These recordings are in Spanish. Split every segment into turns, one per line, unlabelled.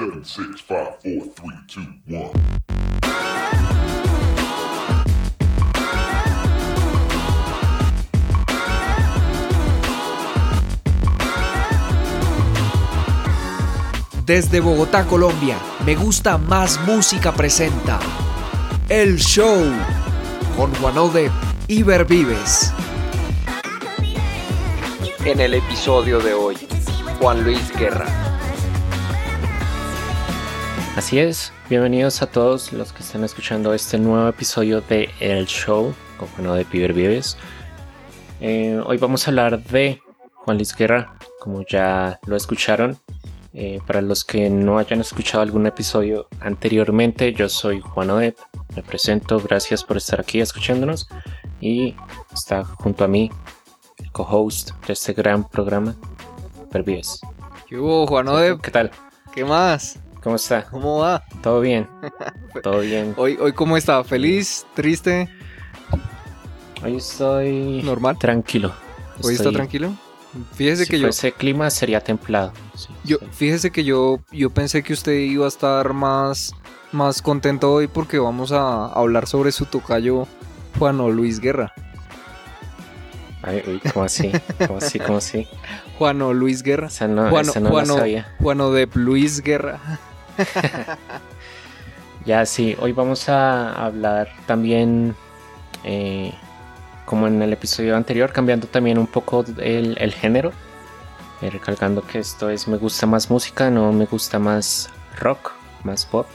Seven, six, five, four, three, two, one.
Desde Bogotá, Colombia, Me Gusta Más Música presenta El Show con Juanode y Vives.
En el episodio de hoy, Juan Luis Guerra.
Así es, bienvenidos a todos los que están escuchando este nuevo episodio de El Show con Juan de Piber Vives. Eh, hoy vamos a hablar de Juan Luis Guerra, como ya lo escucharon. Eh, para los que no hayan escuchado algún episodio anteriormente, yo soy Juan Odep, me presento, gracias por estar aquí escuchándonos y está junto a mí el co-host de este gran programa, Pervives.
¿Qué hubo, Juan Odep?
¿Qué tal?
¿Qué más?
¿Cómo está?
¿Cómo va?
Todo bien, todo bien.
Hoy, hoy ¿cómo está? ¿Feliz? ¿Triste?
Hoy estoy
normal.
Tranquilo.
¿Hoy está tranquilo? Fíjese
si
que yo.
Ese clima sería templado.
yo, fíjese que yo, yo pensé que usted iba a estar más, más contento hoy porque vamos a hablar sobre su tocayo Juan Luis Guerra.
Ay, ¿cómo así? ¿Cómo así? ¿Cómo así?
Juano Luis Guerra.
Esa no, Juano, no
Juano. Juano de Luis Guerra.
ya sí, hoy vamos a hablar también eh, como en el episodio anterior, cambiando también un poco el, género. Eh, recalcando que esto es me gusta más música, no me gusta más rock, más pop.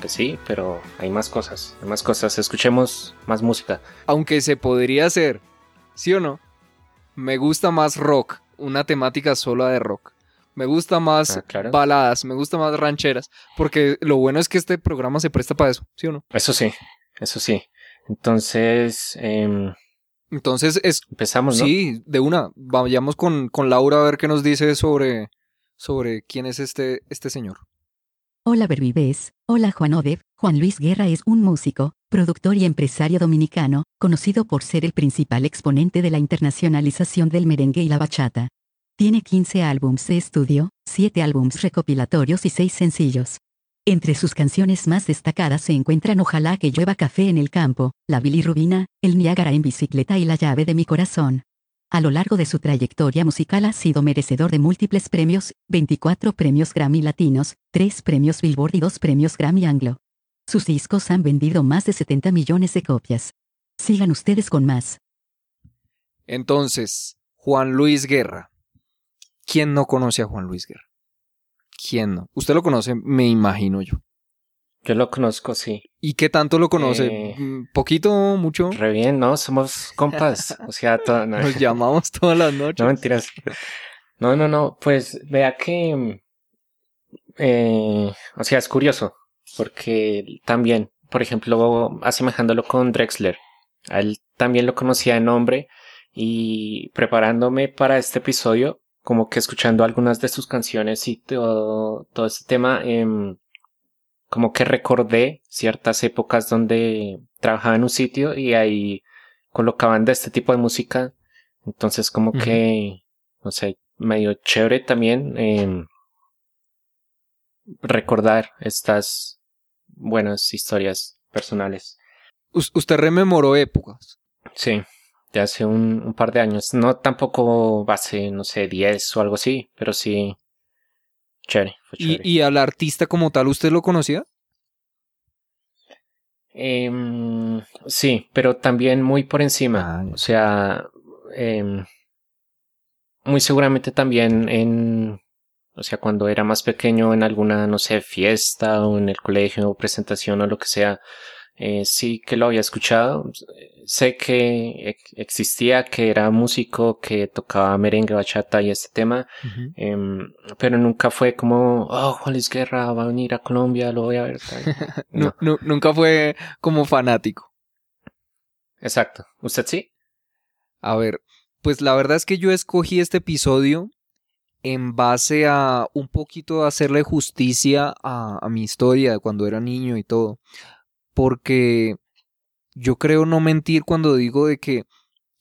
Que sí, pero hay más cosas, hay más cosas. Escuchemos más música.
Aunque se podría hacer, ¿sí o no? Me gusta más rock, una temática sola de rock. Me gusta más
ah,
baladas, me gusta más rancheras. Porque lo bueno es que este programa se presta para eso, ¿sí o no?
Eso sí, eso sí. Entonces, eh,
entonces es,
empezamos, ¿no?
Sí, de una. Vayamos con, con, Laura a ver qué nos dice sobre, sobre quién es este, este señor.
Hola Berbibés, hola Juan Odev. Juan Luis Guerra es un músico, productor y empresario dominicano, conocido por ser el principal exponente de la internacionalización del merengue y la bachata. Tiene 15 álbums de estudio, 7 álbums recopilatorios y 6 sencillos. Entre sus canciones más destacadas se encuentran Ojalá que llueva café en el campo, La bilirrubina, El Niágara en bicicleta y La llave de mi corazón. A lo largo de su trayectoria musical ha sido merecedor de múltiples premios, 24 premios Grammy Latinos, 3 premios Billboard y 2 premios Grammy Anglo. Sus discos han vendido más de 70 millones de copias. Sigan ustedes con más.
Entonces, Juan Luis Guerra. ¿Quién no conoce a Juan Luis Guerra? ¿Quién no? Usted lo conoce, me imagino yo.
Yo lo conozco, sí.
¿Y qué tanto lo conoce?
Eh,
mm, ¿Poquito? ¿Mucho?
Re bien, ¿no? Somos compas. O sea,
nos llamamos todas las noches.
No mentiras. No, no, no. Pues vea que. Eh, o sea, es curioso. Porque también, por ejemplo, asemejándolo con Drexler. A él también lo conocía de nombre. Y preparándome para este episodio, como que escuchando algunas de sus canciones y todo, todo este tema, eh, como que recordé ciertas épocas donde trabajaba en un sitio y ahí colocaban de este tipo de música. Entonces como que, no sé, medio chévere también eh, recordar estas buenas historias personales.
¿Usted rememoró épocas?
Sí de hace un, par de años. No tampoco base, no sé, 10 o algo así, pero sí. Chévere,
¿Y, al artista como tal, usted lo conocía?
Em, sí, pero también muy por encima. Ah, o sea, em, muy seguramente también en, o sea, cuando era más pequeño en alguna, no sé, fiesta o en el colegio o presentación o lo que sea, eh, sí que lo había escuchado. Sé que existía, que era músico, que tocaba merengue, bachata y este tema, em, pero nunca fue como, oh, Juan Luis Guerra va a venir a Colombia, lo voy a ver.
nunca fue como fanático.
Exacto. ¿Usted sí?
A ver, pues la verdad es que yo escogí este episodio en base a un poquito hacerle justicia a, a mi historia de cuando era niño y todo porque yo creo no mentir cuando digo de que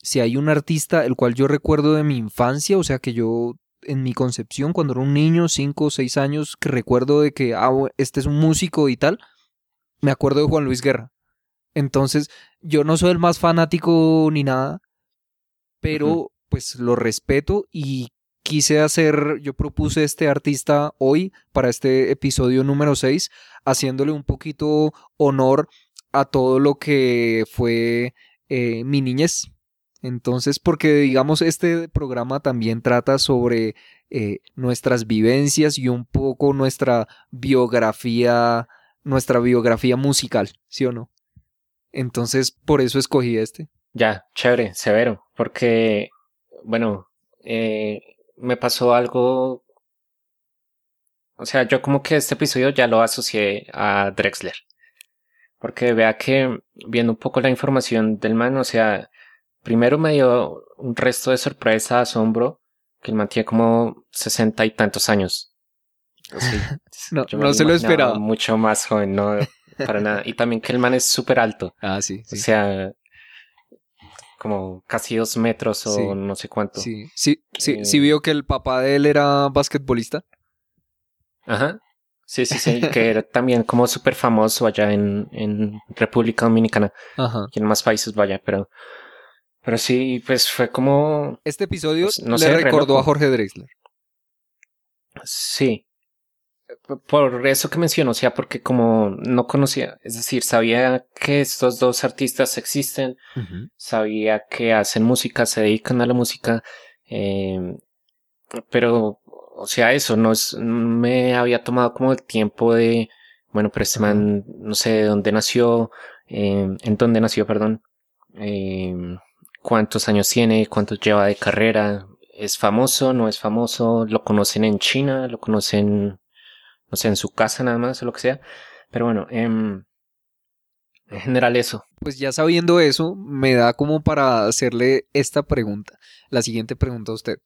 si hay un artista el cual yo recuerdo de mi infancia, o sea que yo en mi concepción, cuando era un niño, cinco o seis años, que recuerdo de que, ah, este es un músico y tal, me acuerdo de Juan Luis Guerra. Entonces, yo no soy el más fanático ni nada, pero pues lo respeto y quise hacer, yo propuse este artista hoy para este episodio número 6, haciéndole un poquito honor a todo lo que fue eh, mi niñez. Entonces, porque digamos, este programa también trata sobre eh, nuestras vivencias y un poco nuestra biografía, nuestra biografía musical, ¿sí o no? Entonces, por eso escogí este.
Ya, chévere, severo, porque, bueno, eh, me pasó algo, o sea, yo como que este episodio ya lo asocié a Drexler, porque vea que viendo un poco la información del man, o sea, primero me dio un resto de sorpresa, asombro, que el man tiene como sesenta y tantos años. Así,
No, se lo esperaba.
Mucho más joven, no, para nada. Y también que el man es súper alto.
Ah, sí,
O
sí.
sea, como casi dos metros o
Sí,
no sé cuánto.
Sí, sí, sí,
Eh,
sí vio que el papá de él era basquetbolista.
Ajá. Sí, sí, sí, que era también como súper famoso allá en, en República Dominicana
Ajá.
y en más países, vaya, pero, pero sí, pues fue como,
Este episodio
Pues, no
le
sé,
recordó a Jorge Drexler.
sí. Por eso que menciono, o sea, porque como no conocía, es decir, sabía que estos dos artistas existen, sabía que hacen música, se dedican a la música, eh, pero, o sea, eso, no es, me había tomado como el tiempo de, bueno, pero este man, no sé de dónde nació, eh, en dónde nació, perdón, eh, cuántos años tiene, cuántos lleva de carrera, es famoso, no es famoso, lo conocen en China, lo conocen, no sé, en su casa nada más o lo que sea, pero bueno, em, en general eso.
Pues ya sabiendo eso, me da como para hacerle esta pregunta. La siguiente pregunta a usted.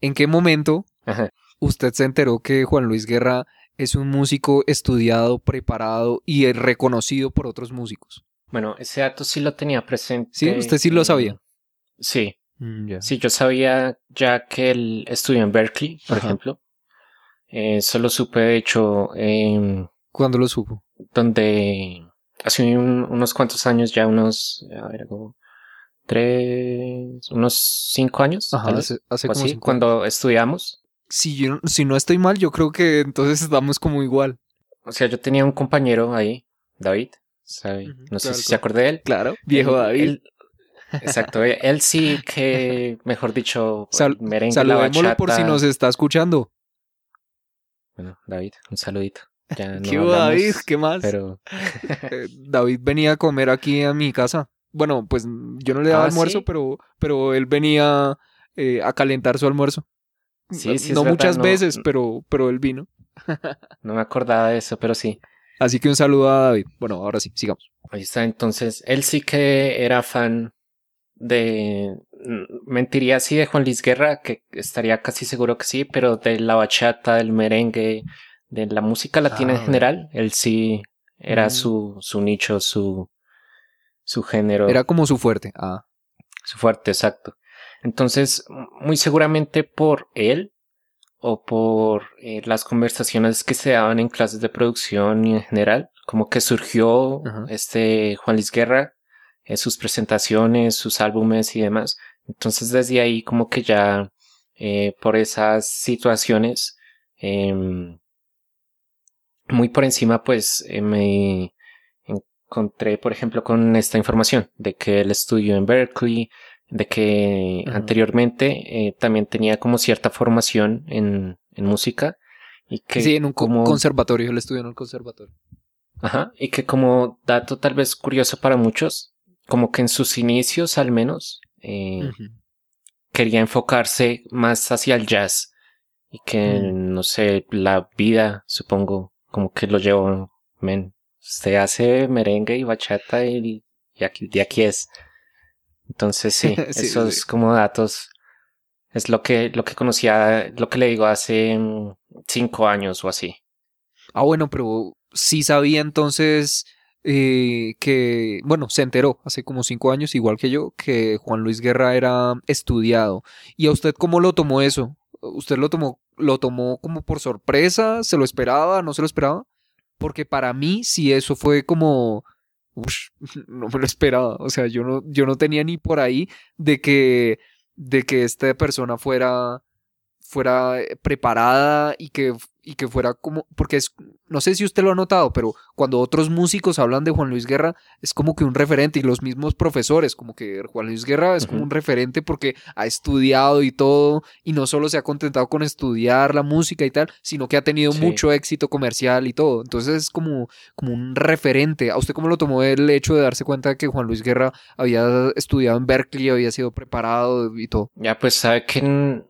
¿En qué momento
Ajá.
usted se enteró que Juan Luis Guerra es un músico estudiado, preparado y reconocido por otros músicos?
Bueno, ese dato sí lo tenía presente.
Sí, usted sí lo sabía.
Sí,
ya.
sí, yo sabía ya que él estudió en Berkeley, por
Ajá.
ejemplo. Eh, solo supe, de hecho, em,
¿Cuándo lo supo?
donde hace un- unos cuantos años, ya unos, a ver, como tres, unos cinco años,
Ajá,
tal vez,
hace, hace como
así,
cinco
cuando estudiamos.
Si, yo, si no estoy mal, yo creo que entonces estamos como igual.
O sea, yo tenía un compañero ahí, David, no sé si se acuerda de él.
Claro, viejo
Él-
David.
él- exacto, él, sí que, mejor dicho,
Sal-
merengue, la
Saludémoslo por si nos está escuchando.
Bueno, David, un saludito. Ya no
¿Qué
hablamos,
David? ¿Qué más?
Pero,
Eh, David venía a comer aquí a mi casa. Bueno, pues yo no le daba
Ah,
almuerzo,
¿sí?
pero, pero él venía eh, a calentar su almuerzo.
Sí,
no
sí, es
no
verdad,
muchas
no-
veces, pero, pero él vino.
no me acordaba de eso, pero sí.
Así que un saludo a David. Bueno, ahora sí, sigamos.
Ahí está, entonces, él sí que era fan de... Mentiría sí de Juan Luis Guerra, que estaría casi seguro que sí, pero de la bachata, del merengue, de la música latina
Ah,
en general, él sí era
Mm.
su, su nicho, su, su género.
Era como su fuerte. Ah,
Su fuerte, exacto. Entonces, muy seguramente por él o por eh, las conversaciones que se daban en clases de producción y en general, como que surgió este Juan Luis Guerra, eh, sus presentaciones, sus álbumes y demás. Entonces, desde ahí como que ya eh, por esas situaciones, em, muy por encima, pues eh, me encontré, por ejemplo, con esta información de que él estudió en Berkeley, de que anteriormente eh, también tenía como cierta formación en, en música y que
sí, en un
como,
conservatorio. Él estudió en un conservatorio.
ajá, y que como dato tal vez curioso para muchos, como que en sus inicios al menos eh, quería enfocarse más hacia el jazz y que
Mm.
no sé la vida supongo como que lo llevó men usted hace merengue y bachata y, y aquí de aquí es entonces sí,
Sí,
esos
sí.
como datos es lo que lo que conocía lo que le digo hace mm, cinco años o así
Ah, bueno, pero sí sabía entonces eh, que, bueno, se enteró hace como cinco años, igual que yo, que Juan Luis Guerra era estudiado. ¿Y a usted cómo lo tomó eso? ¿Usted lo tomó, lo tomó como por sorpresa? ¿Se lo esperaba? ¿No se lo esperaba? Porque para mí sí eso fue como... ush, no me lo esperaba. O sea, yo no, yo no tenía ni por ahí de que, de que esta persona fuera, fuera eh, preparada y que, y que fuera como... Porque es, no sé si usted lo ha notado, pero cuando otros músicos hablan de Juan Luis Guerra, es como que un referente y los mismos profesores, como que Juan Luis Guerra es como un referente porque ha estudiado y todo, y no solo se ha contentado con estudiar la música y tal, sino que ha tenido
Sí.
mucho éxito comercial y todo. Entonces es como, como un referente. ¿A usted cómo lo tomó el hecho de darse cuenta de que Juan Luis Guerra había estudiado en Berkeley, había sido preparado y todo?
Ya, pues sabe que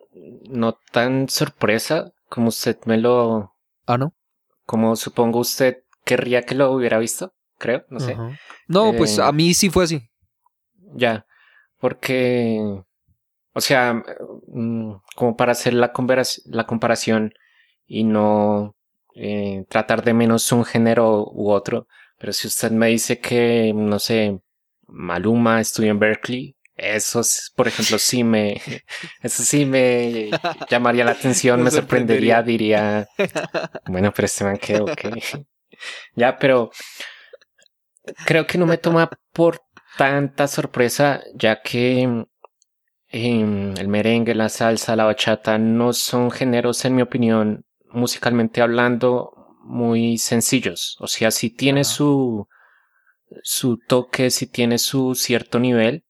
no tan sorpresa como usted me lo,
Ah, ¿no?
como supongo usted querría que lo hubiera visto, creo, no sé.
No, pues
Eh,
a mí sí fue así.
Ya, porque, o sea, mm, como para hacer la, la comparación y no eh, tratar de menos un género u otro, pero si usted me dice que, no sé, Maluma estudió en Berkeley, eso, es, por ejemplo, sí me, eso sí me llamaría la atención,
Me
me sorprendería, diría, bueno, pero este man quedó, ok. Ya, pero creo que no me toma por tanta sorpresa, ya que em, el merengue, la salsa, la bachata no son géneros, en mi opinión, musicalmente hablando, muy sencillos. O sea, si tiene su, su toque, si tiene su cierto nivel.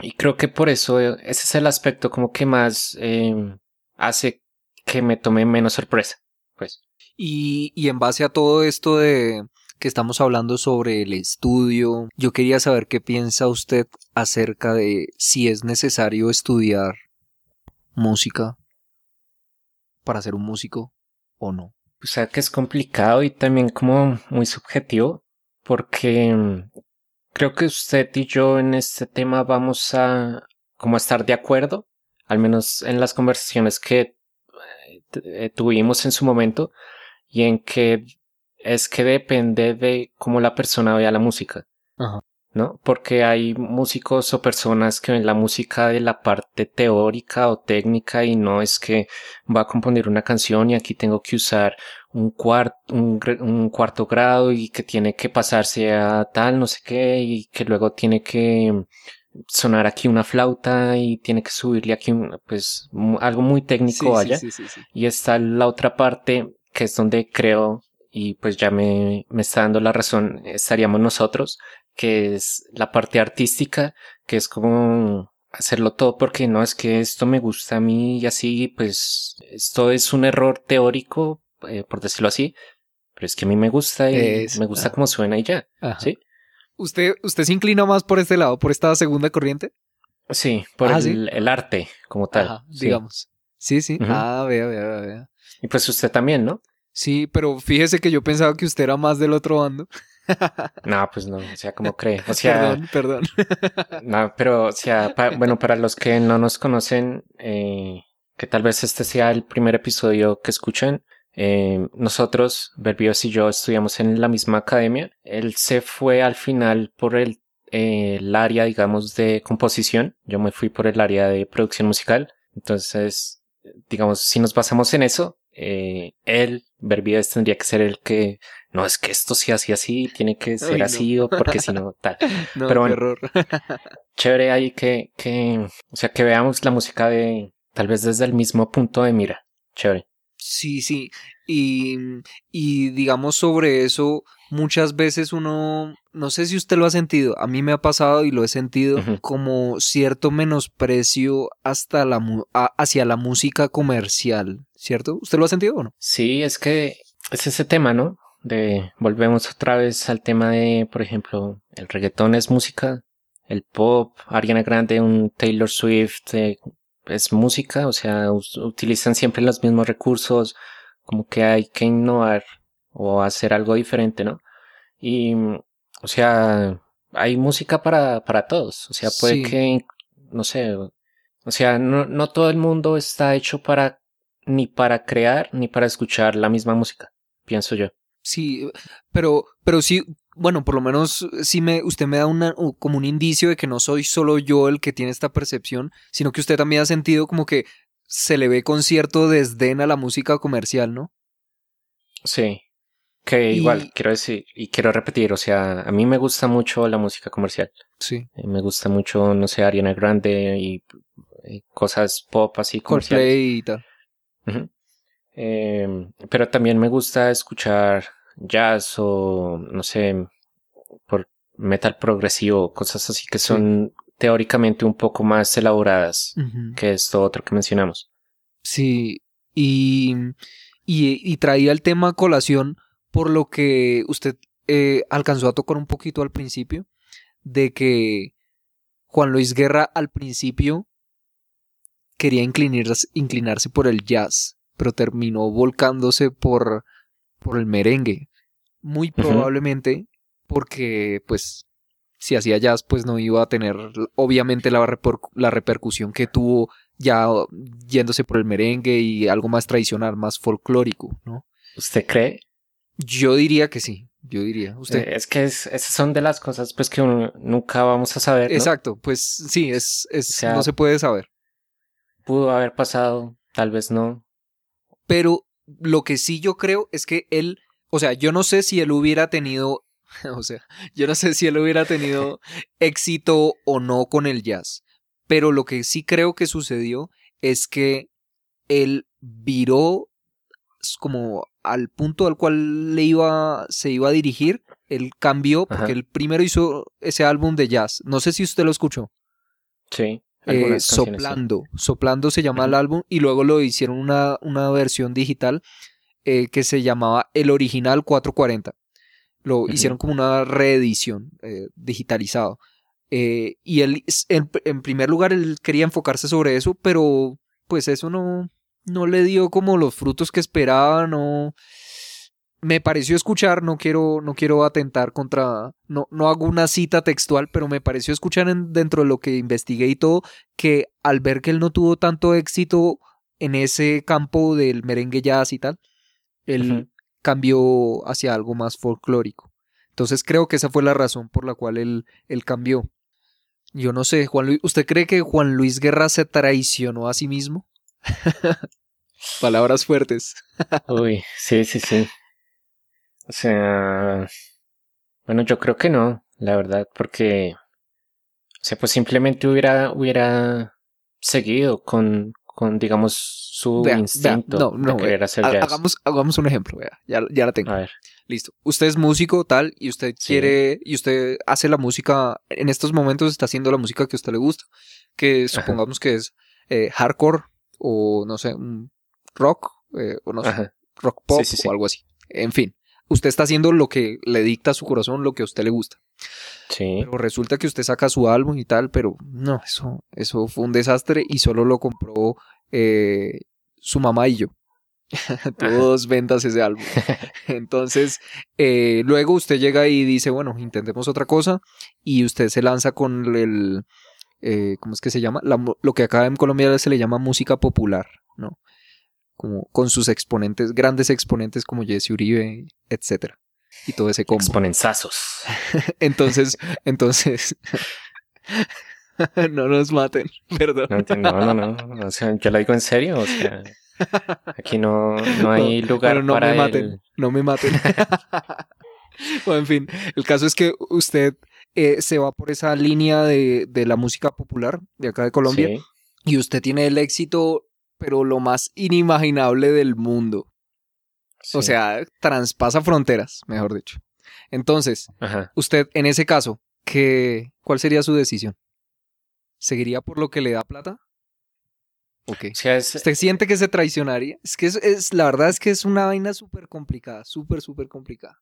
Y creo que por eso eh, ese es el aspecto como que más em, hace que me tome menos sorpresa. Pues.
Y, y en base a todo esto de que estamos hablando sobre el estudio, yo quería saber qué piensa usted acerca de si es necesario estudiar música para ser un músico o no.
O sea que es complicado y también como muy subjetivo, porque mm, creo que usted y yo en este tema vamos a como a estar de acuerdo, al menos en las conversaciones que eh, eh, tuvimos en su momento, y en que es que depende de cómo la persona vea la música.
Ajá.
¿No? Porque hay músicos o personas que ven la música de la parte teórica o técnica y no es que va a componer una canción y aquí tengo que usar un, cuart un, cuarto grado y que tiene que pasarse a tal, no sé qué, y que luego tiene que sonar aquí una flauta y tiene que subirle aquí un, pues algo muy técnico vaya.
sí, sí, sí.
Y está la otra parte, que es donde creo, y pues ya me, me está dando la razón, estaríamos nosotros, que es la parte artística, que es como hacerlo todo porque no es que esto me gusta a mí y así, pues esto es un error teórico, eh, por decirlo así, pero es que a mí me gusta y
Es-
me gusta
ah.
cómo suena y ya.
Ajá.
¿Sí?
¿Usted, ¿Usted se inclina más por este lado, por esta segunda corriente?
Sí, por
Ah,
el,
¿sí?
el arte como tal.
Ajá,
sí.
digamos. Sí, sí. Ah, vea, vea, vea, vea.
Y pues usted también, ¿no?
Sí, pero fíjese que yo pensaba que usted era más del otro bando.
No, pues no, o sea, como cree. O sea,
perdón, perdón.
No, pero, o sea, pa- bueno, para los que no nos conocen, eh, que tal vez este sea el primer episodio que escuchen, eh, nosotros, Berbios y yo, estudiamos en la misma academia. Él se fue al final por el, eh, el área, digamos, de composición. Yo me fui por el área de producción musical. Entonces, digamos, si nos basamos en eso, eh, él, Berbios, tendría que ser el que, no, es que esto sea así, así, tiene que ser
Ay, no.
así, o porque si no, tal
No,
Pero bueno.
error.
chévere ahí que, que, o sea, que veamos la música de, tal vez desde el mismo punto de mira. Chévere.
Sí, sí. Y, y digamos sobre eso, muchas veces uno, no sé si usted lo ha sentido, a mí me ha pasado y lo he sentido como cierto menosprecio hasta la, mu- a- hacia la música comercial, ¿cierto? ¿Usted lo ha sentido o no?
Sí, es que es ese tema, ¿no? De, volvemos otra vez al tema de, por ejemplo, el reggaetón es música, el pop, Ariana Grande, un Taylor Swift, eh, es música, o sea, utilizan siempre los mismos recursos, como que hay que innovar o hacer algo diferente, ¿no? Y, mm, o sea, hay música para, para todos, o sea, puede
Sí.
que, no sé, o sea, no, no todo el mundo está hecho para, ni para crear, ni para escuchar la misma música, pienso yo.
Sí, pero, pero sí, bueno, por lo menos sí me, usted me da una, como un indicio de que no soy solo yo el que tiene esta percepción, sino que usted también ha sentido como que se le ve con cierto desdén a la música comercial, ¿no?
Sí. Que
Y-
igual, quiero decir, y quiero repetir, o sea, a mí me gusta mucho la música comercial.
Sí.
Eh, Me gusta mucho, no sé, Ariana Grande y, y cosas pop así comerciales.
Coldplay y tal.
Eh, pero también me gusta escuchar jazz o, no sé, por metal progresivo, cosas así que son teóricamente un poco más elaboradas que esto otro que mencionamos.
Sí, y, y, y traía el tema a colación por lo que usted eh, alcanzó a tocar un poquito al principio, de que Juan Luis Guerra al principio quería inclinarse, inclinarse por el jazz, pero terminó volcándose por, por el merengue. Muy probablemente porque, pues, si hacía jazz, pues no iba a tener, obviamente, la, reper- la repercusión que tuvo ya yéndose por el merengue y algo más tradicional, más folclórico, ¿no?
¿Usted cree?
Yo diría que sí, yo diría. Usted.
Eh, Es que es- esas son de las cosas pues que uno nunca vamos a saber. ¿no?
Exacto, pues sí, es, es
O sea-
no se puede saber.
Pudo haber pasado, tal vez no.
Pero lo que sí yo creo es que él, o sea, yo no sé si él hubiera tenido, o sea, yo no sé si él hubiera tenido éxito o no con el jazz, pero lo que sí creo que sucedió es que él viró como al punto al cual le iba, se iba a dirigir, él cambió porque
Ajá.
él primero hizo ese álbum de jazz. No sé si usted lo escuchó.
Sí.
Eh,
sí.
Soplando. Soplando se llama el álbum y luego lo hicieron una, una versión digital eh, que se llamaba El Original 440. Lo hicieron como una reedición eh, digitalizado. Eh, y él, en, en primer lugar, él quería enfocarse sobre eso, pero pues eso no, no le dio como los frutos que esperaba, no... Me pareció escuchar, no quiero, no quiero atentar contra, no, no hago una cita textual, pero me pareció escuchar en- dentro de lo que investigué y todo, que al ver que él no tuvo tanto éxito en ese campo del merengue jazz y tal, él cambió hacia algo más folclórico. Entonces creo que esa fue la razón por la cual él, él cambió. Yo no sé, Juan Luis, ¿usted cree que Juan Luis Guerra se traicionó a sí mismo? Palabras fuertes.
Uy, sí, sí, sí. O sea, bueno, yo creo que no, la verdad, porque, o sea, pues simplemente hubiera, hubiera seguido con, con, digamos, su
Vea, vea,
instinto
no, no,
de querer
vea,
hacer jazz.
Hagamos, hagamos un ejemplo, vea, ya, ya la tengo.
A ver,
Listo. Usted es músico, tal, y usted
Sí.
quiere, y usted hace la música, en estos momentos está haciendo la música que a usted le gusta, que supongamos que es eh, hardcore, o no sé, rock, eh, o no sé, rock pop,
Sí, sí, sí.
o algo así. En fin, usted está haciendo lo que le dicta a su corazón, lo que a usted le gusta.
sí,
Pero resulta que usted saca su álbum y tal, pero no, eso, eso fue un desastre y solo lo compró eh, su mamá y yo. Tuvo dos ventas ese álbum. Entonces, eh, luego usted llega y dice, bueno, intentemos otra cosa y usted se lanza con el, eh, ¿cómo es que se llama? La lo que acá en Colombia se le llama música popular, ¿no? Como con sus exponentes, grandes exponentes como Jesse Uribe, etcétera. Y todo ese combo.
exponenzazos.
Entonces, entonces. no nos maten, perdón.
No, no, no, no, o sea, yo lo digo en serio, o sea, aquí no, no hay lugar
Bueno, no
para
me
el-
maten, no me maten. bueno, en fin, el caso es que usted eh, se va por esa línea de, de la música popular de acá de Colombia
Sí,
y usted tiene el éxito, pero lo más inimaginable del mundo. O sea, traspasa fronteras, mejor dicho. Entonces,
ajá.
usted, en ese caso, ¿qué, ¿cuál sería su decisión? ¿Seguiría por lo que le da plata? Ok.
O sea, es,
¿Usted siente que se traicionaría? Es que es, es- la verdad es que es una vaina súper complicada, súper, súper complicada.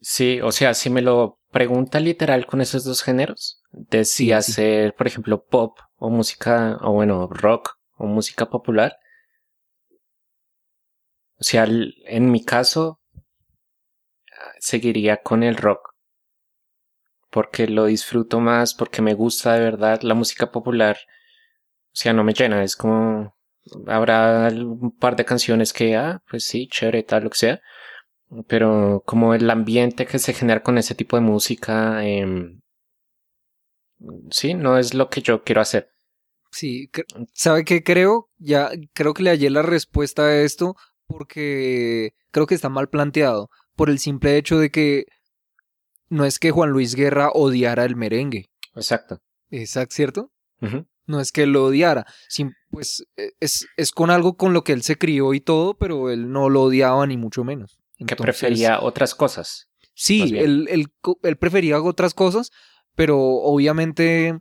Sí, o sea, si me lo pregunta literal con esos dos géneros, de si
Sí, sí.
hacer, por ejemplo, pop o música, o bueno, rock o música popular. O sea, en mi caso, seguiría con el rock. Porque lo disfruto más, porque me gusta de verdad la música popular. O sea, no me llena, es como, habrá un par de canciones que, ah, pues sí, chévere, tal, lo que sea pero como el ambiente que se genera con ese tipo de música, em, sí, no es lo que yo quiero hacer.
Sí, ¿sabe qué creo? Ya creo que le hallé la respuesta a esto porque creo que está mal planteado por el simple hecho de que no es que Juan Luis Guerra odiara el merengue,
Exacto.
exacto, ¿cierto? No es que lo odiara, pues eh, es, es con algo con lo que él se crió y todo, pero él no lo odiaba ni mucho menos.
Que
Entonces,
prefería otras cosas.
Sí, él, él él prefería otras cosas, pero obviamente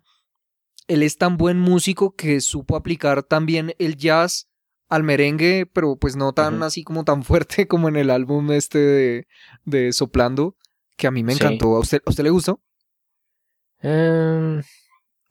él es tan buen músico que supo aplicar también el jazz al merengue, pero pues no tan así como tan fuerte como en el álbum este de, de Soplando, que a mí me
Sí.
encantó. ¿A usted, a usted le gustó?
Em,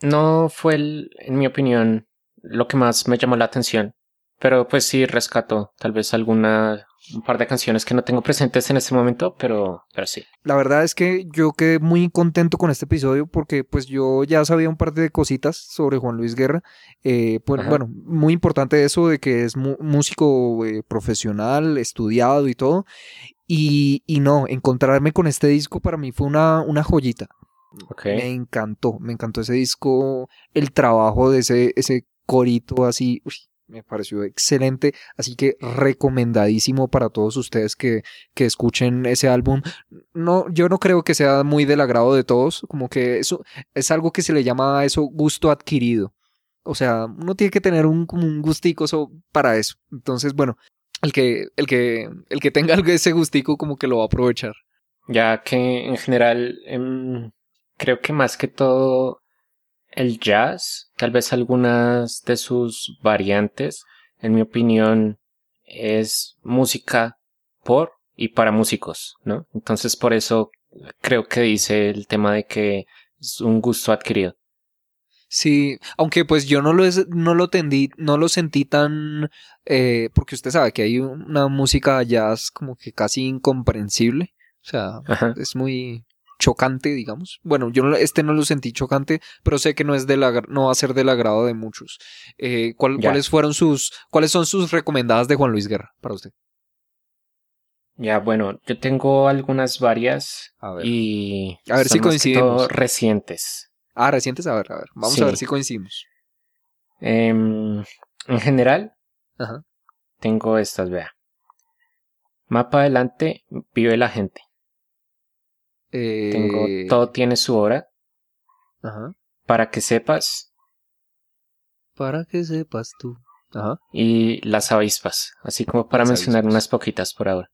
no fue, el- en mi opinión, lo que más me llamó la atención. Pero pues sí rescato tal vez alguna, un par de canciones que no tengo presentes en este momento, pero, pero sí.
La verdad es que yo quedé muy contento con este episodio porque pues yo ya sabía un par de cositas sobre Juan Luis Guerra. Eh, pues, bueno, muy importante eso de que es músico eh, profesional, estudiado y todo. Y, y no, encontrarme con este disco para mí fue una, una joyita. Me encantó, me encantó ese disco, el trabajo de ese, ese corito así, uy, me pareció excelente, así que recomendadísimo para todos ustedes que, que escuchen ese álbum. No, yo no creo que sea muy del agrado de todos, como que eso es algo que se le llama a eso gusto adquirido. O sea, uno tiene que tener un, como un gustico para eso. Entonces, bueno, el que, el que, el que tenga ese gustico como que lo va a aprovechar.
Ya que en general em, creo que más que todo el jazz, tal vez algunas de sus variantes, en mi opinión, es música por y para músicos, ¿no? Entonces por eso creo que dice el tema de que es un gusto adquirido.
Sí, aunque pues yo no lo, es- no lo tendí, no lo sentí tan, eh, porque usted sabe que hay una música jazz como que casi incomprensible, o sea,
Ajá.
es muy chocante, digamos. Bueno, yo no- este no lo sentí chocante, pero sé que no es agra- no va a ser del agrado de muchos. Eh, ¿cuál-
Ya.
¿Cuáles fueron sus, cuáles son sus recomendadas de Juan Luis Guerra para usted?
Ya, bueno, yo tengo algunas varias
A ver.
y
A ver si
son todo
coincidimos.
recientes.
Ah, recientes, a ver, a ver, vamos
Sí.
a ver si coincidimos.
Em, en general,
Ajá.
tengo estas, vea. Mapa adelante, vive la gente.
Eh,
Tengo todo tiene su hora.
Ajá.
Para que sepas.
Para que sepas tú. Ajá.
Y las avispas. Así como para
Las
mencionar
avispas.
unas poquitas por ahora.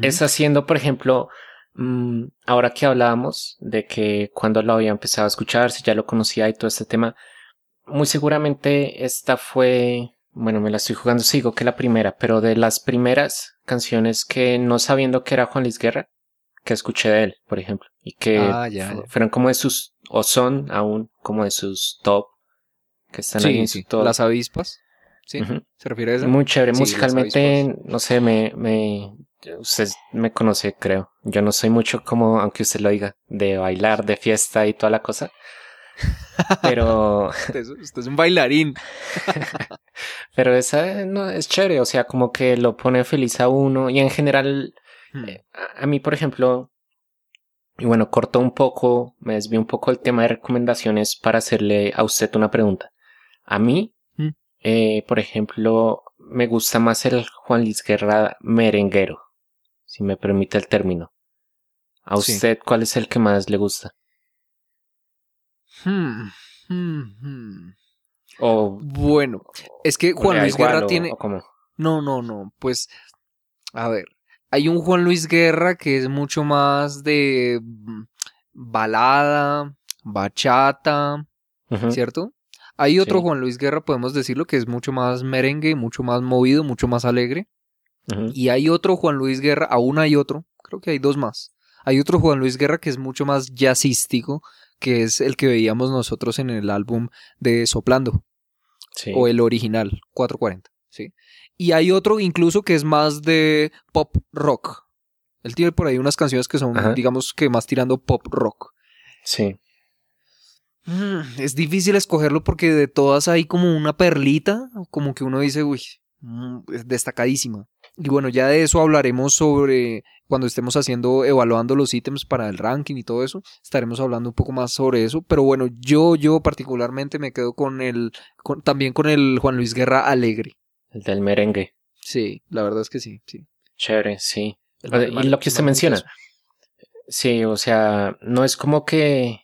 Es haciendo, por ejemplo, mm, ahora que hablábamos de que cuando lo había empezado a escuchar, si ya lo conocía y todo este tema, muy seguramente esta fue, bueno, me la estoy jugando, sigo que la primera, pero de las primeras canciones que no sabiendo que era Juan Luis Guerra, que escuché de él, por ejemplo, y que
Ah, ya,
fu-
ya.
fueron como de sus, o son aún como de sus top, que están ahí en
sí.
su top.
Las avispas. Sí. ¿Se refiere a eso?
Muy chévere.
Sí,
Musicalmente, no sé, me, me, usted me conoce, creo. Yo no soy mucho como, aunque usted lo diga, de bailar, de fiesta y toda la cosa. Pero,
Usted es, usted es un bailarín.
pero esa no, es chévere. O sea, como que lo pone feliz a uno. Y en general,
Hmm.
eh, a, a mí, por ejemplo, y bueno, corto un poco, me desvío un poco el tema de recomendaciones para hacerle a usted una pregunta. A mí,
Mm.
eh, por ejemplo, me gusta más el Juan Luis Guerra merenguero, si me permite el término. ¿A
Sí.
usted cuál es el que más le gusta?
Hmm, hmm, hmm.
O
Bueno, es que Juan Luis Guerra
o-
tiene...
o?
No, no, no. Pues, a ver. Hay un Juan Luis Guerra que es mucho más de mm, balada, bachata, ¿cierto? Hay otro
Sí.
Juan Luis Guerra, podemos decirlo, que es mucho más merengue, mucho más movido, mucho más alegre. Y hay otro Juan Luis Guerra, aún hay otro, creo que hay dos más. Hay otro Juan Luis Guerra que es mucho más jazzístico, que es el que veíamos nosotros en el álbum de Soplando,
Sí.
o el original, 440, ¿sí? Y hay otro incluso que es más de pop rock. Él tiene por ahí unas canciones que son,
Ajá.
digamos que más tirando pop rock.
Sí.
Mm, Es difícil escogerlo porque de todas hay como una perlita, como que uno dice, uy, mm, es destacadísima. Y bueno, ya de eso hablaremos sobre cuando estemos haciendo, evaluando los ítems para el ranking y todo eso, estaremos hablando un poco más sobre eso. Pero bueno, yo, yo particularmente me quedo con el, con, también con el Juan Luis Guerra Alegre.
El del merengue.
Sí, la verdad es que sí, sí.
Chévere, sí.
El-
O-
el-
y lo que usted menciona. Sí, o sea, no es como que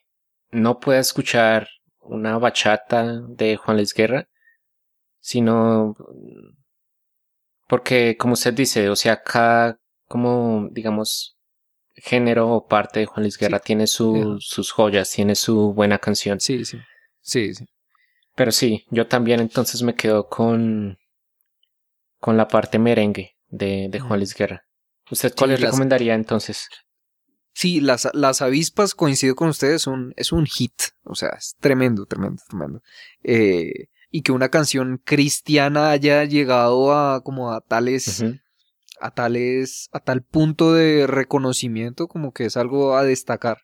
no pueda escuchar una bachata de Juan Luis Guerra, sino porque, como usted dice, o sea, cada, como, digamos, género o parte de Juan Luis Guerra tiene su- sus joyas, tiene su buena canción.
Sí, sí. Sí, sí.
Pero sí, yo también entonces me quedo con, con la parte merengue de, de Juan Luis Guerra. ¿Usted cuál
Sí,
le
las-
recomendaría entonces?
Sí, las, las avispas, coincido con ustedes, son, es un hit. O sea, es tremendo, tremendo, tremendo. Eh, y que una canción cristiana haya llegado a como a tales, a tales, a tal punto de reconocimiento, como que es algo a destacar.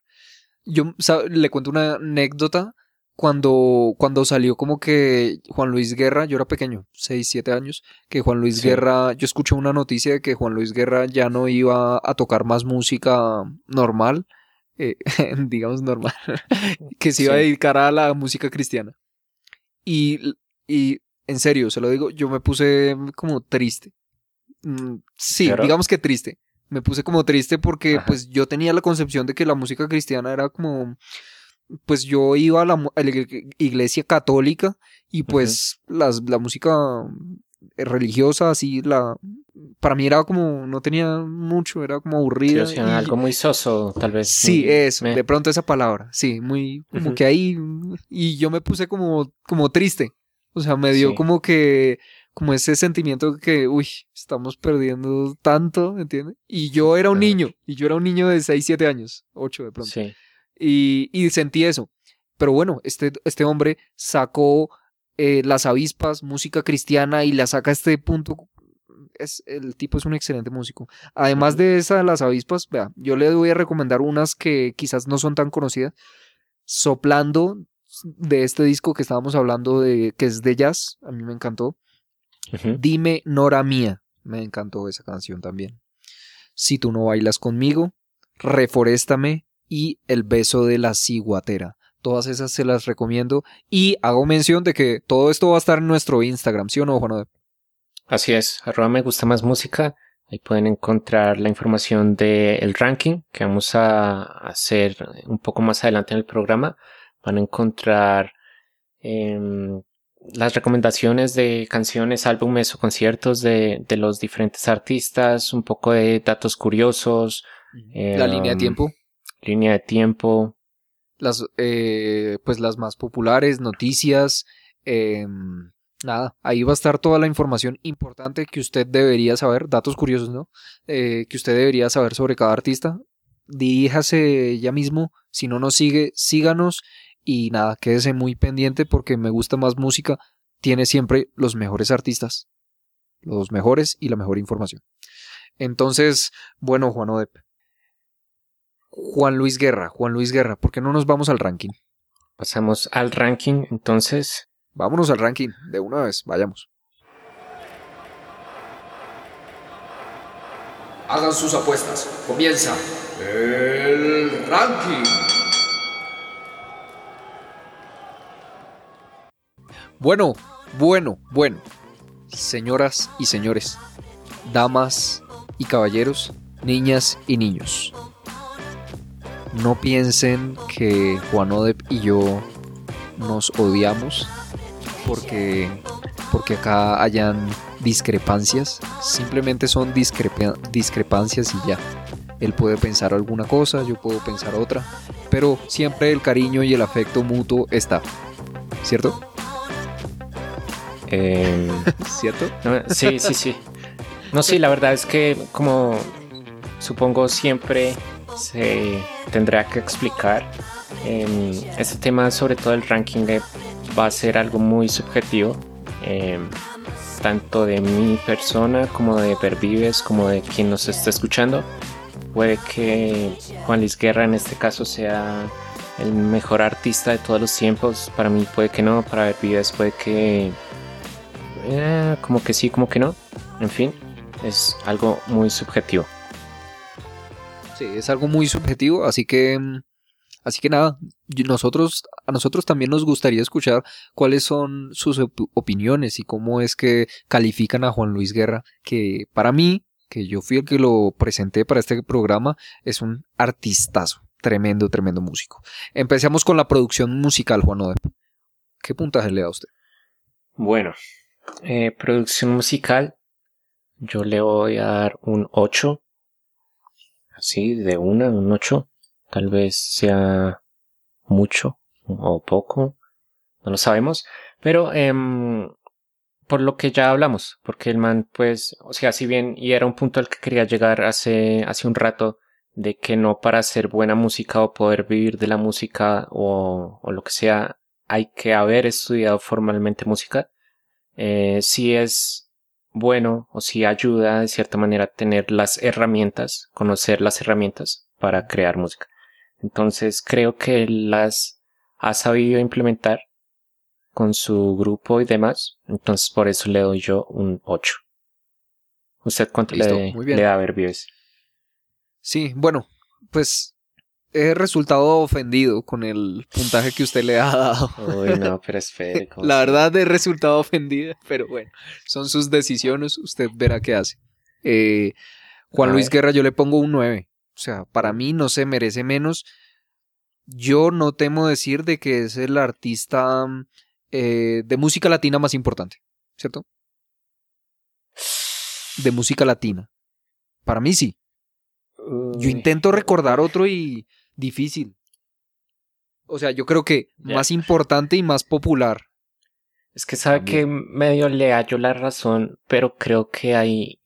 Yo le cuento una anécdota. Cuando, cuando salió como que Juan Luis Guerra, yo era pequeño, 6, 7 años, que Juan Luis
Sí.
Guerra, yo escuché una noticia de que Juan Luis Guerra ya no iba a tocar más música normal, eh, digamos normal, que se iba a dedicar a la música cristiana. Y, y en serio, se lo digo, yo me puse como triste. Mm, Sí, digamos que triste. Me puse como triste porque
Ajá.
pues yo tenía la concepción de que la música cristiana era como pues yo iba a la, a la ig- iglesia católica y pues las, la música eh, religiosa así la para mí era como no tenía mucho era como
Sí,
aburrida
o sea,
y-
algo muy soso, tal vez.
sí eso
me-
de pronto esa palabra sí muy como que ahí y yo me puse como como triste o sea me dio
Sí.
como que como ese sentimiento que uy estamos perdiendo tanto ¿entiendes? y yo era un niño y yo era un niño de 6, 7 años 8 de pronto
Sí,
y, y sentí eso. Pero bueno, este, este hombre sacó eh, Las Avispas, música cristiana, y la saca a este punto. Es, el tipo es un excelente músico. Además de esa de Las Avispas, vea, yo le voy a recomendar unas que quizás no son tan conocidas. Soplando de este disco que estábamos hablando de que es de jazz, a mí me encantó. Dime Nora mía, me encantó esa canción también. Si tú no bailas conmigo, Reforéstame y El beso de la ciguatera. Todas esas se las recomiendo y hago mención de que todo esto va a estar en nuestro Instagram, ¿sí o no, Juan?
Así es, arroba me gusta más música. Ahí pueden encontrar la información del ranking que vamos a hacer un poco más adelante en el programa. Van a encontrar em, las recomendaciones de canciones, álbumes o conciertos de, de los diferentes artistas, un poco de datos curiosos,
La línea de
Em,
tiempo,
línea de tiempo.
las, eh, pues las más populares, noticias, em, nada, ahí va a estar toda la información importante que usted debería saber, datos curiosos, ¿no? Eh, que usted debería saber sobre cada artista. Diríjase ya mismo, si no nos sigue, síganos y nada, quédese muy pendiente porque me gusta más música, tiene siempre los mejores artistas, los mejores y la mejor información. Entonces, bueno, Juan Odep. Juan Luis Guerra, Juan Luis Guerra, ¿por qué no nos vamos al ranking?
Pasamos al ranking, entonces.
Vámonos al ranking, de una vez, vayamos. Hagan sus apuestas, comienza el ranking. Bueno, bueno, bueno. Señoras y señores, damas y caballeros, niñas y niños. No piensen que Juan Odep y yo nos odiamos porque, porque acá hayan discrepancias. Simplemente son discrepa- discrepancias y ya. Él puede pensar alguna cosa, yo puedo pensar otra, pero siempre el cariño y el afecto mutuo está. ¿Cierto?
em,
¿Cierto?
No, sí, sí, sí. No, sí, la verdad es que como supongo siempre se tendrá que explicar, em, este tema sobre todo el ranking eh, va a ser algo muy subjetivo, em, tanto de mi persona como de Pervives, como de quien nos está escuchando. Puede que Juan Luis Guerra en este caso sea el mejor artista de todos los tiempos, para mí puede que no, para Pervives puede que eh, como que sí, como que no. En fin, es algo muy subjetivo.
Sí, es algo muy subjetivo, así que mm, así que nada, nosotros a nosotros también nos gustaría escuchar cuáles son sus op- opiniones y cómo es que califican a Juan Luis Guerra, que para mí, que yo fui el que lo presenté para este programa, es un artistazo, tremendo, tremendo músico. Empecemos con la producción musical, Juan Odep. ¿Qué puntaje le da a usted?
Bueno, eh, producción musical, yo le voy a dar un 8. Así, de una, un 8. Tal vez sea mucho o poco, no lo sabemos. Pero em, por lo que ya hablamos, porque el man, pues, o sea, si bien, y era un punto al que quería llegar hace, hace un rato, de que no para hacer buena música o poder vivir de la música o, o lo que sea, hay que haber estudiado formalmente música. Eh, si es bueno o si ayuda de cierta manera a tener las herramientas, conocer las herramientas para crear música. Entonces creo que las ha sabido implementar con su grupo y demás. Entonces por eso le doy yo un 8. ¿Usted cuánto
Listo,
le,
muy bien.
le da a ver?
Sí, bueno, pues he resultado ofendido con el puntaje que usted le ha dado.
Uy, no, pero espere. ¿cómo
La verdad he resultado ofendido, pero bueno, son sus decisiones, usted verá qué hace. Eh, Juan Luis. Guerra yo le pongo un 9, o sea, para mí no se merece menos. Yo no temo decir de que es el artista eh, de música latina más importante, ¿cierto? De música latina. Para mí sí. Yo intento recordar otro y difícil. O sea, yo creo que más importante y más popular.
Es que sabe que medio le hallo la razón, pero creo que hay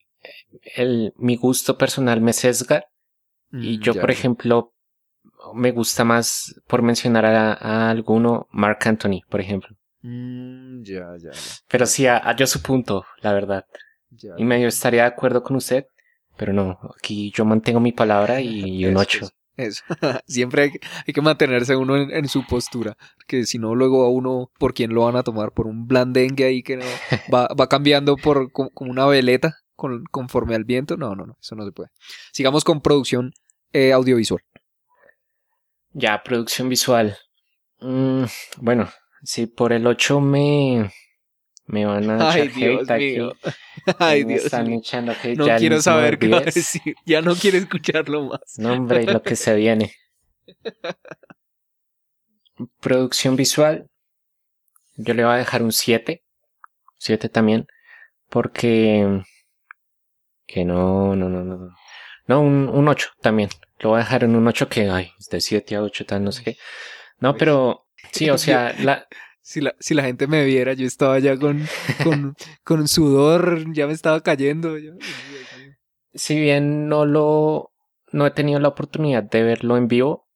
el, mi gusto personal me sesga y
Mm,
yo,
ya,
por ejemplo, me gusta más, por mencionar a, a alguno, Mark Anthony, por ejemplo.
Mm, ya, ya, ya,
Pero sí, hallo su punto, la verdad.
ya.
Y medio estaría de acuerdo con usted, pero no, aquí yo mantengo mi palabra y, y un
Eso,
8.
Eso. Siempre hay que, hay que mantenerse uno en, en su postura, porque si no luego a uno por quién lo van a tomar, por un blandengue ahí que no, va, va cambiando por co- como una veleta con- conforme al viento. No, no, no, eso no se puede. Sigamos con producción eh, audiovisual.
Ya, producción visual. Mm, bueno, si por el 8 me, me van a
Ay,
echar
Dios
hate aquí.
mío. Ay,
me
Dios
están
mío.
echando hate
No
ya
quiero saber qué va a decir. Ya no quiero escucharlo más.
No, hombre, y lo que se viene. Producción visual. Yo le voy a dejar un 7. 7 también. Porque. Que no, no, no, no. No, un, un 8 también. Lo voy a dejar en un 8 que, ay, de 7 a 8, tal, no sé qué. No, pero. Sí, o sea, la,
Si la, si la gente me viera, yo estaba ya con, con, con sudor, ya me estaba cayendo. yo-
si bien no lo no he tenido la oportunidad de verlo en vivo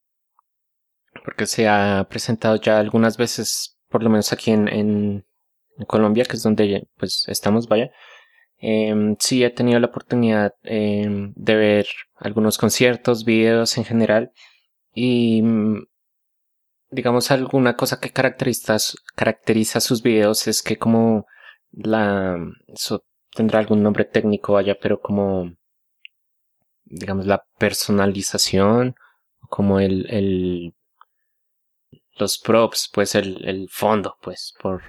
porque se ha presentado ya algunas veces por lo menos aquí en, en, Colombia que es donde pues estamos vaya Em, sí he tenido la oportunidad em, de ver algunos conciertos videos en general y mm, digamos alguna cosa que caracteriza caracteriza sus videos es que como la eso tendrá algún nombre técnico vaya pero como digamos, la personalización, como el, el los props, pues el, el fondo, pues, por,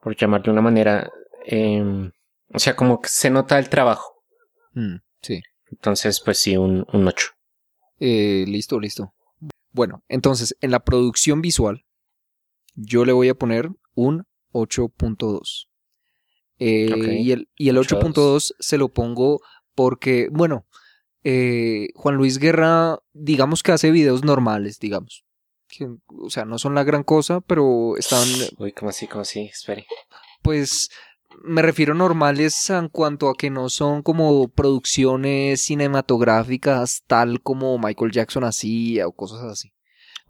por llamarlo de una manera, em, o sea, como que se nota el trabajo.
Mm, sí.
Entonces, pues sí, un, un 8.
Eh, listo, listo. Bueno, entonces, en la producción visual, yo le voy a poner un 8.2. Eh,
Ok.
Y el, y el
8.2.
8.2 se lo pongo porque, bueno, eh, Juan Luis Guerra, digamos que hace videos normales, digamos. Que, o sea, no son la gran cosa, pero están,
Uy, como así, como así, espere.
pues, me refiero normales en cuanto a que no son como producciones cinematográficas tal como Michael Jackson hacía o cosas así.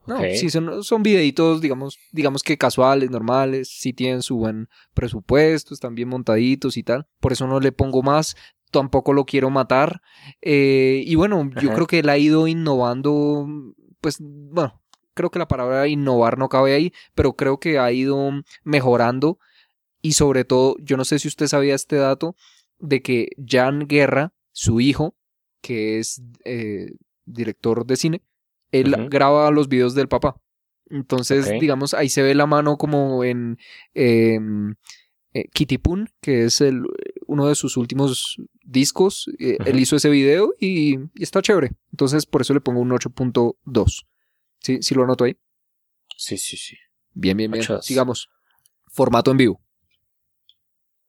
No, sí, son, son videitos, digamos, digamos que casuales, normales, sí tienen su buen presupuesto, están bien montaditos y tal. Por eso no le pongo más, tampoco lo quiero matar. Eh, y bueno, yo
Ajá.
creo que él ha ido innovando, pues, bueno, creo que la palabra innovar no cabe ahí, pero creo que ha ido mejorando y sobre todo, yo no sé si usted sabía este dato, de que Jan Guerra, su hijo, que es eh, director de cine, él graba los videos del papá. Entonces, digamos, ahí se ve la mano como en em, eh, Kitty Poon, que es el, uno de sus últimos discos. Eh, Él hizo ese video y, y está chévere. Entonces, por eso le pongo un 8.2. ¿Sí? ¿Sí lo anoto ahí?
Sí, sí, sí.
Bien, bien, bien.
8.2.
Sigamos. Formato en vivo.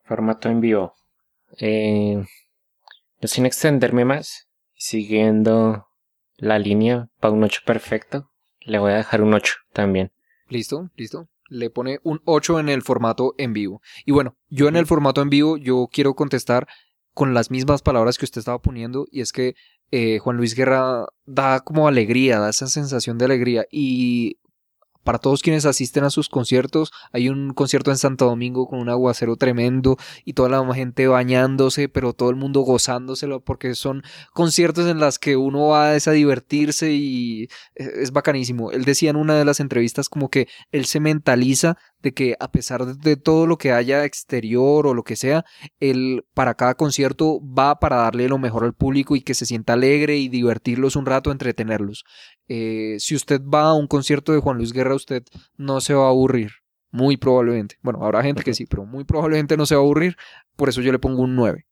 Formato en vivo. Eh, yo sin extenderme más, siguiendo la línea para un 8 perfecto, le voy a dejar un 8 también.
¿Listo? ¿Listo? Le pone un 8 en el formato en vivo. Y bueno, yo en el formato en vivo, yo quiero contestar con las mismas palabras que usted estaba poniendo, y es que eh, Juan Luis Guerra da como alegría, da esa sensación de alegría. Y para todos quienes asisten a sus conciertos, hay un concierto en Santo Domingo con un aguacero tremendo y toda la gente bañándose, pero todo el mundo gozándoselo porque son conciertos en las que uno va es a divertirse y es es bacanísimo. Él decía en una de las entrevistas como que él se mentaliza de que a pesar de, todo lo que haya exterior o lo que sea, él para cada concierto va para darle lo mejor al público y que se sienta alegre y divertirlos un rato, entretenerlos. Eh, si usted va a un concierto de Juan Luis Guerra, usted no se va a aburrir. Muy probablemente. Bueno, habrá gente que sí, pero muy probablemente no se va a aburrir. Por eso yo le pongo un 9.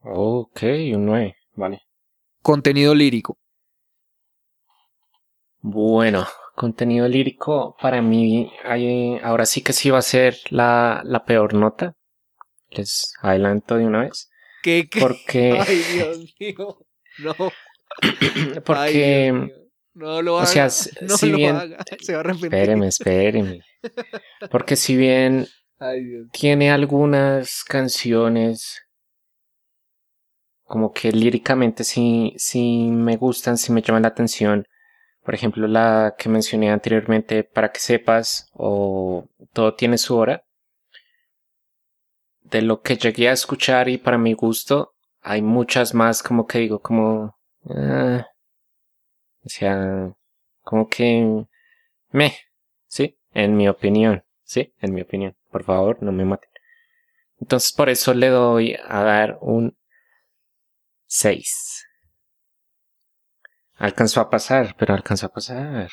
Ok, un 9, vale.
Contenido lírico.
Bueno, contenido lírico para mí hay- ahora sí que sí va a ser la, la peor nota. Les adelanto de una vez.
¿Qué? qué?
Porque,
Ay, Dios mío. No. Ay,
porque,
Dios mío. No lo
o
haga.
sea, s-
no
si
lo
bien-
haga. Se va a arrepentir.
espéreme, espéreme. Porque si bien
Ay, Dios.
tiene algunas canciones como que líricamente sí, sí me gustan, sí me llaman la atención. Por ejemplo, la que mencioné anteriormente, para que sepas, o todo tiene su hora. De lo que llegué a escuchar y para mi gusto, hay muchas más como que digo, como... ah, o sea, como que... Me, sí, en mi opinión, sí, en mi opinión. Por favor, no me maten. Entonces por eso le doy a dar un 6. Alcanzó a pasar, pero alcanzó a pasar.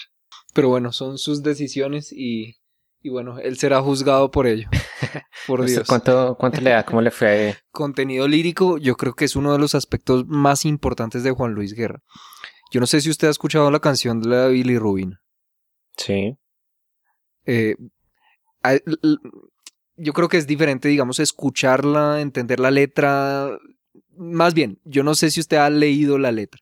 Pero bueno, son sus decisiones y, y bueno, él será juzgado por ello. Por
¿Usted
Dios.
¿Cuánto, ¿Cuánto le da? ¿Cómo le fue?
Contenido lírico, yo creo que es uno de los aspectos más importantes de Juan Luis Guerra. Yo no sé si usted ha escuchado la canción de la Billy Rubin.
Sí.
Eh, yo creo que es diferente, digamos, escucharla, entender la letra. Más bien, yo no sé si usted ha leído la letra.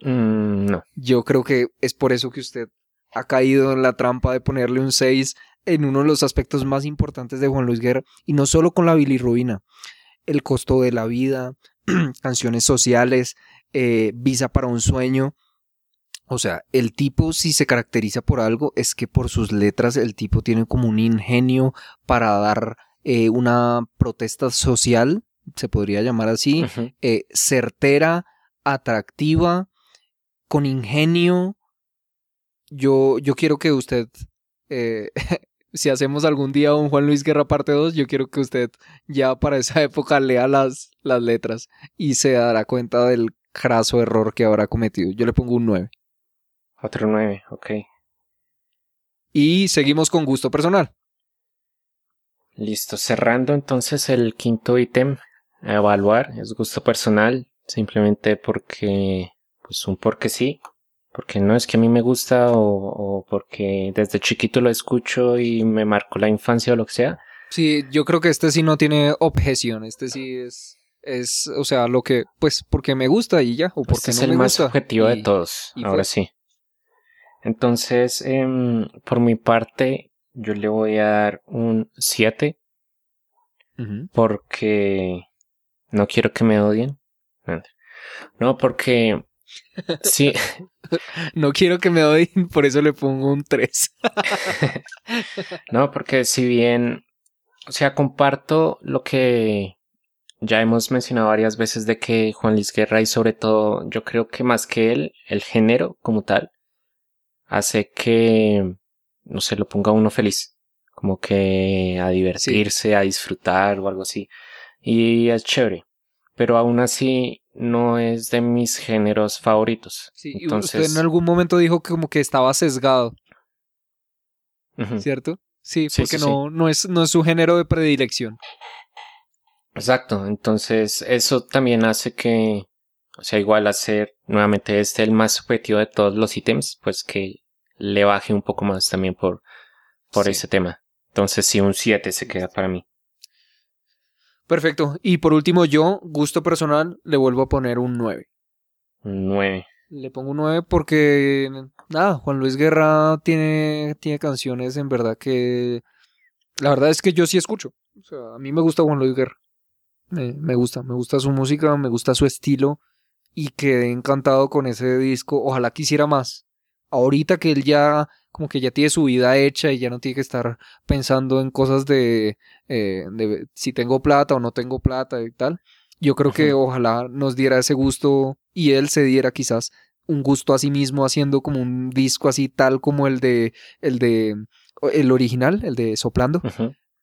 Mm, no.
Yo creo que es por eso que usted ha caído en la trampa de ponerle un 6 en uno de los aspectos más importantes de Juan Luis Guerra. Y no solo con la bilirrubina. El costo de la vida, canciones sociales, eh, visa para un sueño. O sea, el tipo si se caracteriza por algo es que por sus letras el tipo tiene como un ingenio para dar eh, una protesta social, se podría llamar así, eh, certera, atractiva, con ingenio. Yo, yo quiero que usted, eh, si hacemos algún día un Juan Luis Guerra parte 2, yo quiero que usted ya para esa época lea las, las letras y se dará cuenta del craso error que habrá cometido. Yo le pongo un 9.
Otro 9, ok.
Y seguimos con gusto personal.
Listo. Cerrando entonces el quinto ítem a evaluar es gusto personal. Simplemente porque, pues un porque sí. Porque no es que a mí me gusta o, o porque desde chiquito lo escucho y me marcó la infancia o lo que sea.
Sí, yo creo que este sí no tiene objeción. Este sí es, es, o sea, lo que, pues, porque me gusta y ya, o porque
Este es
no
el
me
más
gusta.
objetivo de todos. Ahora
fue.
sí. Entonces, em, por mi parte, yo le voy a dar un 7
Ujú.
porque no quiero que me odien. No, porque sí,
No quiero que me odien, por eso le pongo un 3.
no, porque si bien, o sea, comparto lo que ya hemos mencionado varias veces de que Juan Luis Guerra y sobre todo, yo creo que más que él, el género como tal, hace que, no sé, lo ponga uno feliz. como que a divertirse, a disfrutar o algo así. Y es chévere. Pero aún así no es de mis géneros favoritos.
Sí,
Entonces,
usted en algún momento dijo que como que estaba sesgado, ¿cierto? Sí,
Sí,
porque
sí,
no, no, es, no es su género de predilección.
exacto. Entonces eso también hace que, o sea, igual hacer nuevamente este el más subjetivo de todos los ítems, pues que le baje un poco más también por, por ese tema. Entonces sí, un 7 se queda para mí.
Perfecto. Y por último, yo, gusto personal, le vuelvo a poner un 9.
Un 9.
Le pongo un 9 porque, nada, Juan Luis Guerra tiene, tiene canciones en verdad que... La verdad es que yo sí escucho. O sea, a mí me gusta Juan Luis Guerra. Me, me gusta, me gusta su música, me gusta su estilo y quedé encantado con ese disco. Ojalá quisiera más. Ahorita que él ya, como que ya tiene su vida hecha y ya no tiene que estar pensando en cosas de, eh, de si tengo plata o no tengo plata y tal. Yo creo que ojalá nos diera ese gusto y él se diera quizás un gusto a sí mismo haciendo como un disco así tal como el de el de el original, el de Soplando,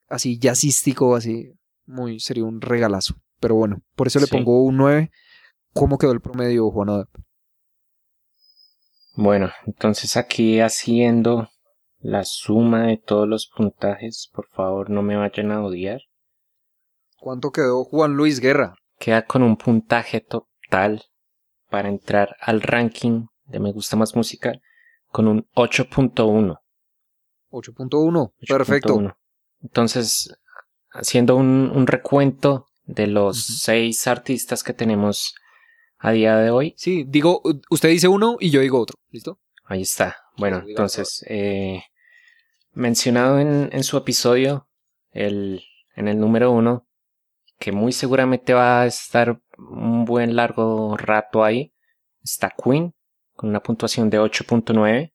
así jazzístico, así muy sería un regalazo. Pero bueno, por eso le
Sí.
pongo un 9. ¿Cómo quedó el promedio, Juan Odep?
Bueno, entonces aquí haciendo la suma de todos los puntajes, por favor no me vayan a odiar.
¿Cuánto quedó Juan Luis Guerra?
Queda con un puntaje total para entrar al ranking de Me Gusta Más Música con un 8.1.
8.1. Perfecto.
8.1. Entonces, haciendo un, un recuento de los seis artistas que tenemos a día de hoy,
Sí, digo, usted dice uno y yo digo otro. ¿Listo?
ahí está. Bueno, entonces, eh, mencionado en, en su episodio, el, en el número uno, que muy seguramente va a estar un buen largo rato ahí, está Queen, con una puntuación de 8.9.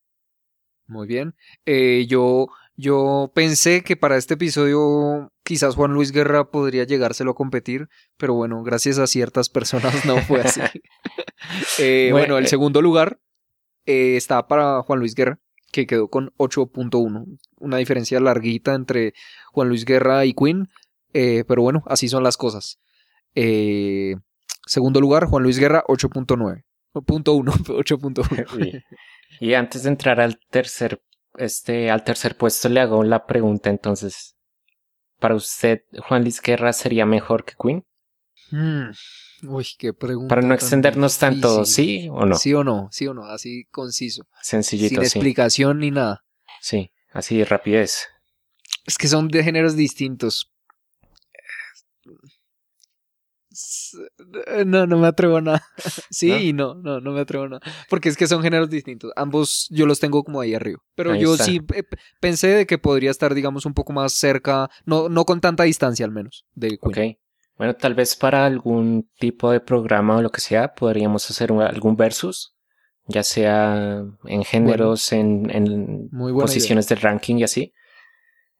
Muy bien. Eh, yo, yo pensé que para este episodio quizás Juan Luis Guerra podría llegárselo a competir, pero bueno, gracias a ciertas personas no fue así. Eh,
Bueno,
bueno, el
eh,
segundo lugar eh, está para Juan Luis Guerra, que quedó con 8.1. Una diferencia larguita entre Juan Luis Guerra y eh, pero bueno, así son las cosas. Eh, segundo lugar, Juan Luis Guerra, 8.9. Punto uno, 8.1.
y antes de entrar al tercer, este, al tercer puesto, le hago la pregunta entonces. ¿Para usted, Juan Luis Guerra sería mejor que Queen?
Mm, Uy, qué pregunta.
Para no extendernos tanto. ¿sí o no?
Sí o no, sí o no, así conciso.
Sencillito,
sin
sí.
explicación ni nada.
Sí, así de rapidez.
Es que son de géneros distintos. No, no me atrevo a nada. Sí
¿No?
y no, no, no me atrevo a nada. Porque es que son géneros distintos. Ambos yo los tengo como ahí arriba. Pero
Ahí
yo
está.
sí eh, pensé de que podría estar, digamos, un poco más cerca, no, no con tanta distancia al menos, de Queen.
Ok. Bueno, tal vez para algún tipo de programa o lo que sea, podríamos hacer un- algún versus, ya sea en géneros, en, en
Muy
posiciones del ranking y así.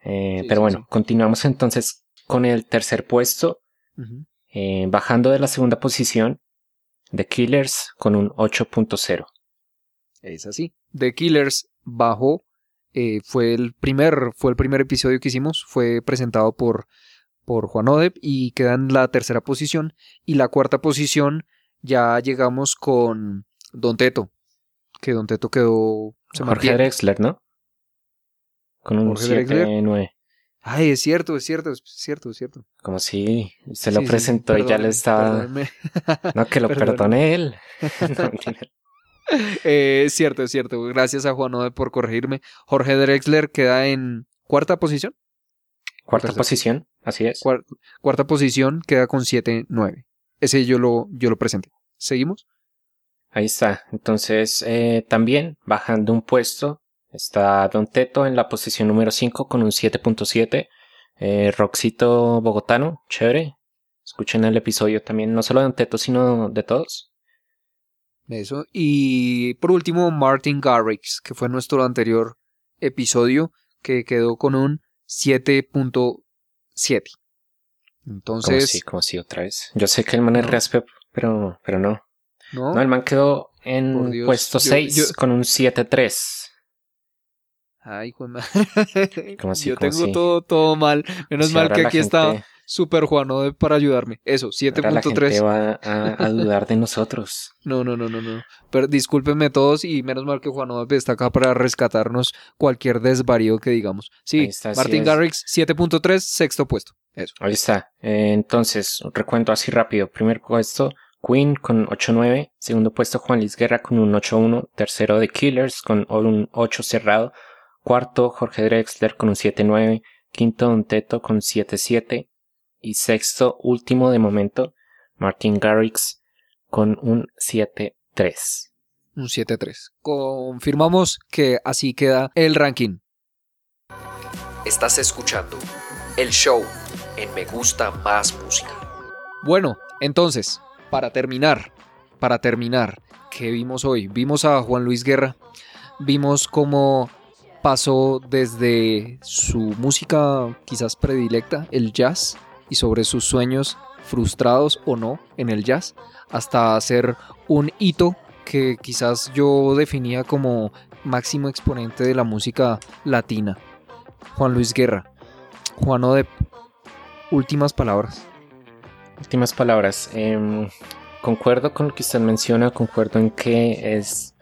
Eh,
Sí,
pero
sí,
bueno,
sí.
continuamos entonces con el tercer puesto,
Ujú.
Eh, bajando de la segunda posición, The Killers con un 8.0.
Es así. The Killers bajó. eh, fue el primer, fue el primer episodio que hicimos. Fue presentado por, por Juan Odep y queda en la tercera posición. Y la cuarta posición ya llegamos con Don Teto. Que Don Teto quedó. Se
Jorge
mantiene.
Drexler, ¿no? Con un
Jorge Drexler.
7.9.
Ay, es cierto, es cierto, es cierto, es cierto.
Como si se lo
Sí, sí,
presentó y ya le estaba...
perdóneme.
No, que lo perdone él. No.
Eh, es cierto, es cierto. Gracias a Juan por corregirme. Jorge Drexler queda en cuarta posición.
Cuarta
Tercero.
posición, así es.
Cuar- cuarta posición queda con 7-9. Ese yo lo, yo lo presenté. ¿Seguimos?
Ahí está. Entonces, eh, también bajando un puesto, está Don Teto en la posición número 5 con un 7.7. Eh, Roxito Bogotano, chévere. Escuchen el episodio también, no solo de Don Teto, sino de todos.
Eso. Y por último, Martin Garrix, que fue nuestro anterior episodio, que quedó con un 7.7.
Como
Entonces,
sí, como sí, otra vez. Yo sé que el man es raspe, pero, pero no.
¿no?
No, el man quedó en
Dios,
puesto
yo-
6
yo-
con un 7.3.
Ay, hijo de madre.
¿Cómo así,
Yo
cómo
tengo
así?
todo, todo mal. Menos
Si
mal que aquí está Super Juanode para ayudarme. Eso,
Ahora la gente
7.3.
va a, a dudar de nosotros.
No, no, no, no, no. Pero discúlpenme todos y menos mal que Juanode está acá para rescatarnos cualquier desvarío que digamos. Sí,
está,
Martin. Garrix, 7.3, sexto puesto. Eso.
Ahí está. Eh, entonces, recuento así rápido. Primer puesto, Queen con 8.9. Segundo puesto, Juan Luis Guerra con un 8.1. Tercero, The Killers con un 8 cerrado. Cuarto, Jorge Drexler con un 7.9. Quinto, Don Teto con 7.7. Y sexto, último de momento, Martin Garrix con un 7.3.
Un 7.3. Confirmamos que así queda el ranking.
Estás escuchando el show en Me Gusta Más Música.
Bueno, entonces, para terminar, para terminar, ¿qué vimos hoy? Vimos a Juan Luis Guerra, vimos cómo pasó desde su música quizás predilecta, el jazz, y sobre sus sueños frustrados o no en el jazz, hasta hacer un hito que quizás yo definía como máximo exponente de la música latina. Juan Luis Guerra. Juan Odep. Últimas palabras.
Últimas palabras. Em, concuerdo con lo que usted menciona, concuerdo en que es...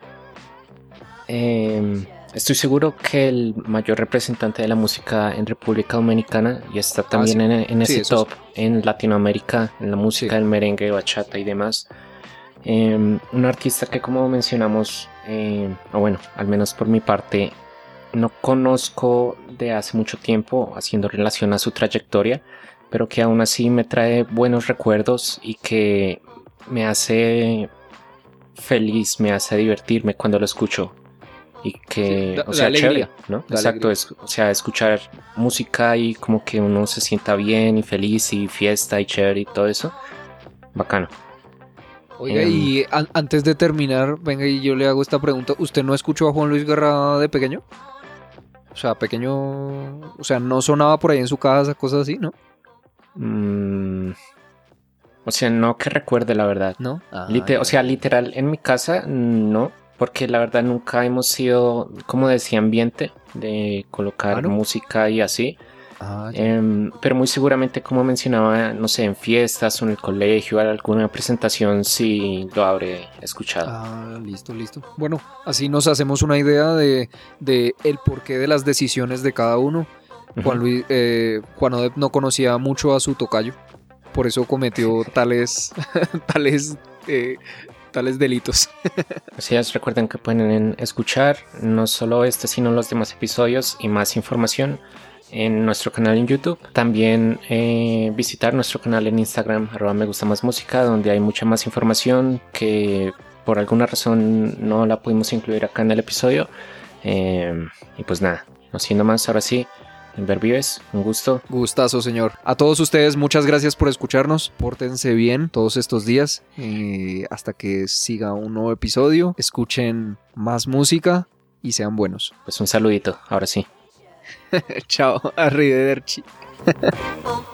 em, estoy seguro que el mayor representante de la música en República Dominicana y está también
sí.
en, ese top en Latinoamérica, en la música del merengue, bachata y demás. Em, un artista que como mencionamos, em, o bueno, al menos por mi parte, no conozco de hace mucho tiempo haciendo relación a su trayectoria, pero que aún así me trae buenos recuerdos y que me hace feliz, me hace divertirme cuando lo escucho. Y que,
Sí,
o sea,
alegría,
chévere, ¿no? Exacto, es, o sea, escuchar música y como que uno se sienta bien y feliz y fiesta y chévere y todo eso. Bacano.
Oiga,
Em.
y an- antes de terminar, venga y yo le hago esta pregunta. ¿Usted no escuchó a Juan Luis Guerra de pequeño? O sea, pequeño... O sea, no sonaba por ahí en su casa, cosas así, ¿no?
Mm, o sea, no que recuerde la verdad.
¿No? Ah, ya.
o sea, literal, en mi casa no, porque la verdad nunca hemos sido como de ese ambiente de colocar música y así.
Ah.
Em, pero muy seguramente, como mencionaba, no sé, en fiestas o en el colegio, alguna presentación, sí lo habré escuchado.
Ah, listo, listo. Bueno, así nos hacemos una idea de, de el porqué de las decisiones de cada uno. Juan. Luis, eh, Juan Odep no conocía mucho a su tocayo, por eso cometió tales, tales, eh, tales delitos.
Así es, recuerden que pueden escuchar no solo este, sino los demás episodios y más información en nuestro canal en YouTube. También eh, visitar nuestro canal en Instagram, arroba me gusta más música, donde hay mucha más información que por alguna razón no la pudimos incluir acá en el episodio. Eh, y pues nada, no siendo más, ahora sí, en Ver Vives, un gusto.
Gustazo, señor. A todos ustedes, muchas gracias por escucharnos. Pórtense bien todos estos días. eh, hasta que siga un nuevo episodio. Escuchen más música y sean buenos.
Pues un saludito, ahora sí.
Chao, arrivederci.